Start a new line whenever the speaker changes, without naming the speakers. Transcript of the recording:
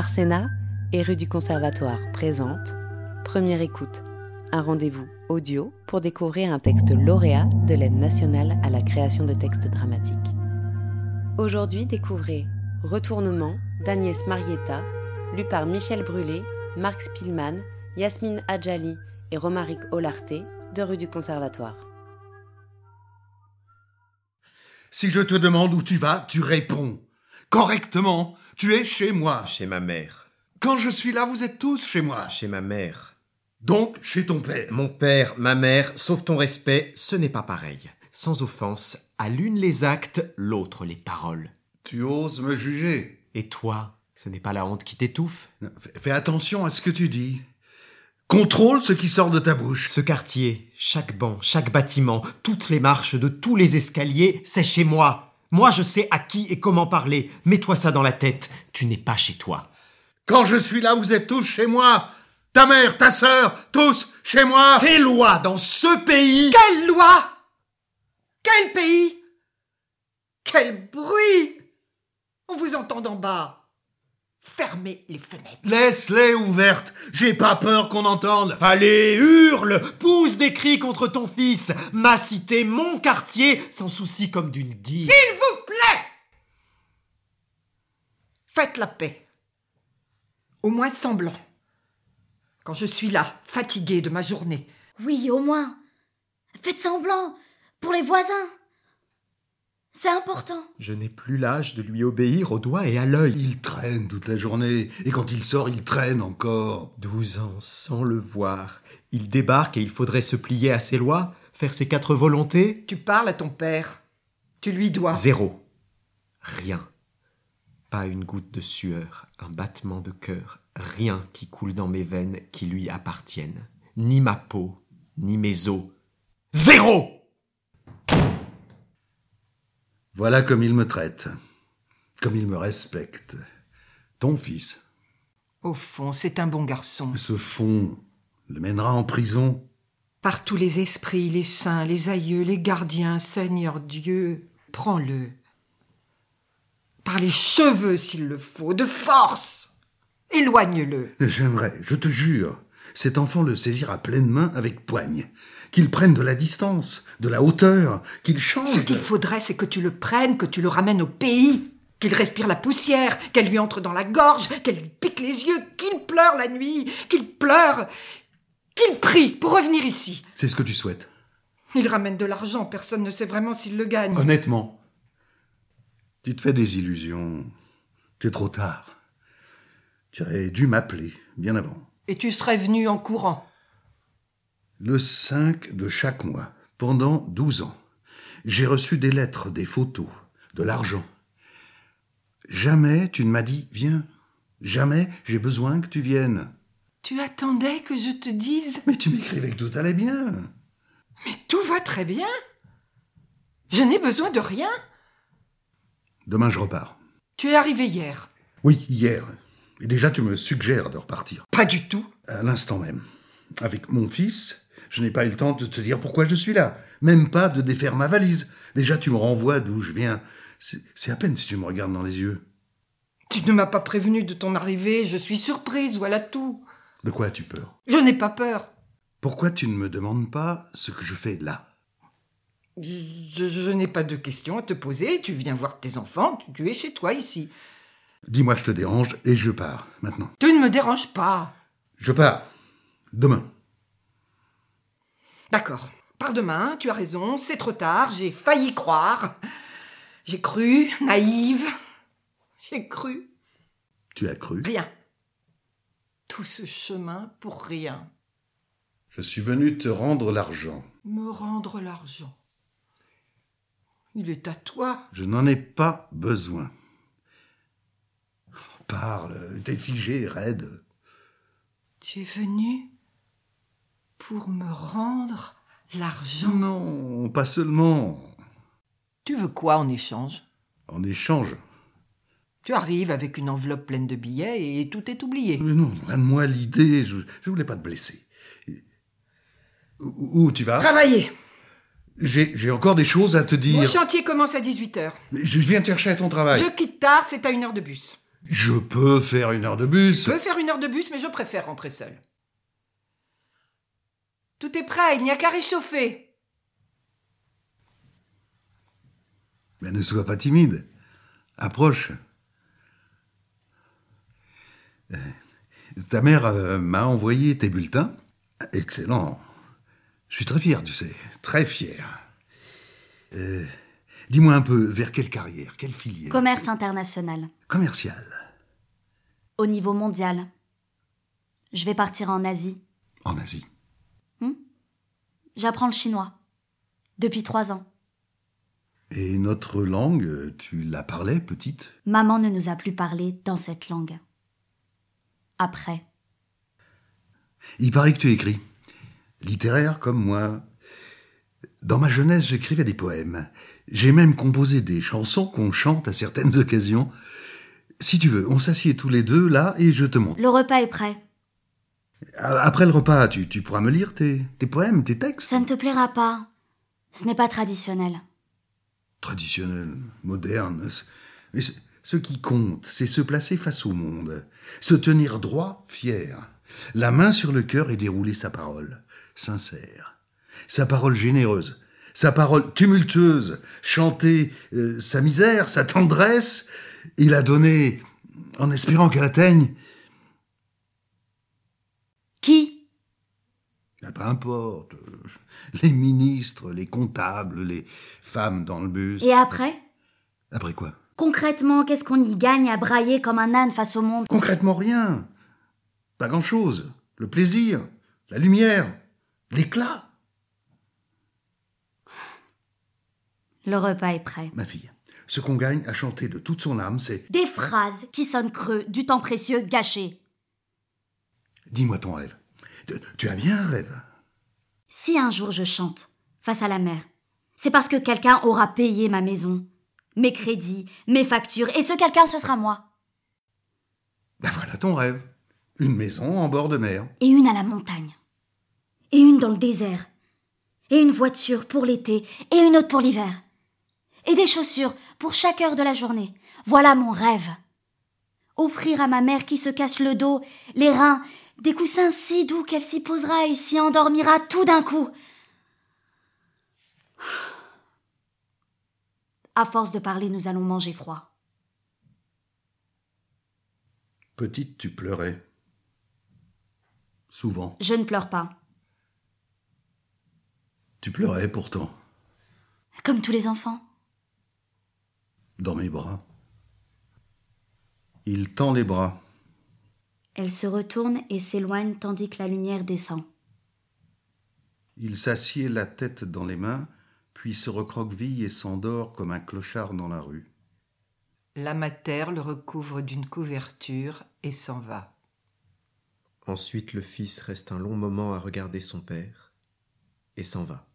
Arsena et rue du Conservatoire présente Première écoute, un rendez-vous audio pour découvrir un texte lauréat de l'aide nationale à la création de textes dramatiques. Aujourd'hui, découvrez Retournement d'Agnès Marietta, lu par Michel Brûlé, Marc Spielmann, Yasmine Adjali et Romaric Olarté de rue du Conservatoire.
Si je te demande où tu vas, tu réponds. Correctement, tu es chez moi.
Chez ma mère.
Quand je suis là, vous êtes tous chez moi.
Chez ma mère.
Donc, chez ton père.
Mon père, ma mère, sauf ton respect, ce n'est pas pareil. Sans offense, à l'une les actes, l'autre les paroles.
Tu oses me juger.
Et toi, ce n'est pas la honte qui t'étouffe?
Fais- attention à ce que tu dis. Contrôle ce qui sort de ta bouche.
Ce quartier, chaque banc, chaque bâtiment, toutes les marches de tous les escaliers, c'est chez moi. Moi, je sais à qui et comment parler. Mets-toi ça dans la tête. Tu n'es pas chez toi.
Quand je suis là, vous êtes tous chez moi. Ta mère, ta sœur, tous chez moi.
Tes lois dans ce pays
Quelle loi? Quel pays? Quel bruit On vous entend d'en bas. Fermez les fenêtres.
Laisse-les ouvertes. J'ai pas peur qu'on entende.
Allez, hurle Pousse des cris contre ton fils Ma cité, mon quartier, sans souci comme d'une guise.
S'il vous plaît Faites la paix. Au moins semblant. Quand je suis là, fatiguée de ma journée,
Oui, au moins. Faites semblant. Pour les voisins. C'est important.
Je n'ai plus l'âge de lui obéir au doigt et à l'œil.
Il traîne toute la journée. Et quand il sort, il traîne encore.
Douze ans sans le voir. Il débarque et il faudrait se plier à ses lois, faire ses quatre volontés.
tu parles à ton père. Tu lui dois.
Zéro. Rien. Pas une goutte de sueur, un battement de cœur, rien qui coule dans mes veines qui lui appartienne. Ni ma peau, ni mes os. Zéro
Voilà comme il me traite. Comme il me respecte. Ton fils,
Au fond, c'est un bon garçon.
ce fond, le mènera en prison.
Par tous les esprits, les saints, les aïeux, les gardiens, Seigneur Dieu, prends-le. Par les cheveux s'il le faut, de force. Éloigne-le.
J'aimerais, je te jure, cet enfant le saisir à pleine main avec poigne. Qu'il prenne de la distance, de la hauteur, qu'il change.
Ce qu'il faudrait, c'est que tu le prennes, que tu le ramènes au pays, qu'il respire la poussière, qu'elle lui entre dans la gorge, qu'elle lui pique les yeux, qu'il pleure la nuit, qu'il pleure, qu'il prie pour revenir ici.
C'est ce que tu souhaites.
Il ramène de l'argent, personne ne sait vraiment s'il le gagne.
Honnêtement, tu te fais des illusions. C'est trop tard. Tu aurais dû m'appeler, bien avant.
Et tu serais venu en courant.
Le 5 de chaque mois, pendant 12 ans, j'ai reçu des lettres, des photos, de l'argent. Jamais tu ne m'as dit viens. Jamais j'ai besoin que tu viennes.
Tu attendais que je te dise
Mais tu m'écrivais que tout allait bien.
Mais tout va très bien. Je n'ai besoin de rien.
Demain je repars.
Tu es arrivé hier.
Oui, hier. Et déjà tu me suggères de repartir.
Pas du tout.
À l'instant même. Avec mon fils, je n'ai pas eu le temps de te dire pourquoi je suis là. Même pas de défaire ma valise. Déjà tu me renvoies d'où je viens. C'est à peine si tu me regardes dans les yeux.
Tu ne m'as pas prévenu de ton arrivée. Je suis surprise, voilà tout.
De quoi as-tu peur?
Je n'ai pas peur.
Pourquoi tu ne me demandes pas ce que je fais là?
Je, je n'ai pas de questions à te poser. Tu viens voir tes enfants. Tu, tu es chez toi ici.
Dis-moi je te dérange et je pars, maintenant.
Tu ne me déranges pas.
Je pars. Demain.
D'accord. Par demain, tu as raison. C'est trop tard. J'ai failli croire. J'ai cru, naïve. J'ai cru.
Tu as cru?
Rien. Tout ce chemin pour rien.
Je suis venu te rendre l'argent.
Me rendre l'argent. Il est à toi.
Je n'en ai pas besoin. Parle, t'es figé, raide.
Tu es venu pour me rendre l'argent.
Non, pas seulement.
Tu veux quoi en échange?
En échange.
Tu arrives avec une enveloppe pleine de billets et tout est oublié.
Mais non, donne-moi l'idée, je, je voulais pas te blesser. Où, où tu vas?
Travailler.
J'ai encore des choses à te
Mon
dire.
chantier commence à 18h.
Je viens te chercher à ton travail.
Je quitte tard, c'est à une heure de bus.
Je peux faire une heure de bus.
Je peux faire une heure de bus, mais je préfère rentrer seule. Tout est prêt, il n'y a qu'à réchauffer.
Mais ne sois pas timide. Approche. Euh, ta mère euh, m'a envoyé tes bulletins. Excellent. Je suis très fier, tu sais. Très fier. Euh, Dis-moi un peu, vers quelle carrière, quelle filière
Commerce international.
Commercial.
Au niveau mondial. Je vais partir en Asie.
En Asie.
J'apprends le chinois. Depuis trois ans.
Et notre langue, tu la parlais, petite?
Maman ne nous a plus parlé dans cette langue. Après.
Il paraît que tu écris. Littéraire comme moi. Dans ma jeunesse, j'écrivais des poèmes. J'ai même composé des chansons qu'on chante à certaines occasions. Si tu veux, on s'assied tous les deux là et je te montre.
Le repas est prêt.
Après le repas, tu, tu pourras me lire tes, tes poèmes, tes textes
Ça ne te plaira pas. Ce n'est pas traditionnel.
Traditionnel, moderne. Mais ce qui compte, c'est se placer face au monde, se tenir droit, fier, la main sur le cœur et dérouler sa parole, sincère, sa parole généreuse, sa parole tumultueuse, chanter euh, sa misère, sa tendresse, et la donner en espérant qu'elle atteigne.
Qui?
Ben, peu importe, les ministres, les comptables, les femmes dans le bus.
Et après?
Après quoi?
Concrètement, qu'est-ce qu'on y gagne à brailler comme un âne face au monde?
Concrètement rien. Pas grand-chose. Le plaisir, la lumière, l'éclat.
Le repas est prêt.
Ma fille, ce qu'on gagne à chanter de toute son âme, c'est
Des phrases qui sonnent creux, du temps précieux gâché.
dis-moi ton rêve. Tu- as bien un rêve.
Si un jour je chante, face à la mer, c'est parce que quelqu'un aura payé ma maison, mes crédits, mes factures, et ce quelqu'un ce sera moi.
Ben voilà ton rêve. Une maison en bord de mer.
Et une à la montagne. Et une dans le désert. Et une voiture pour l'été, et une autre pour l'hiver. Et des chaussures pour chaque heure de la journée. Voilà mon rêve. Offrir à ma mère qui se casse le dos, les reins, des coussins si doux qu'elle s'y posera et s'y endormira tout d'un coup. À force de parler, nous allons manger froid.
Petite, tu pleurais. Souvent.
Je ne pleure pas,
Tu pleurais pourtant.
comme tous les enfants.
Dans mes bras. Il tend les bras.
Elle se retourne et s'éloigne tandis que la lumière descend.
Il s'assied la tête dans les mains, puis se recroqueville et s'endort comme un clochard dans la rue.
La mater le recouvre d'une couverture et s'en va.
Ensuite le fils reste un long moment à regarder son père et s'en va.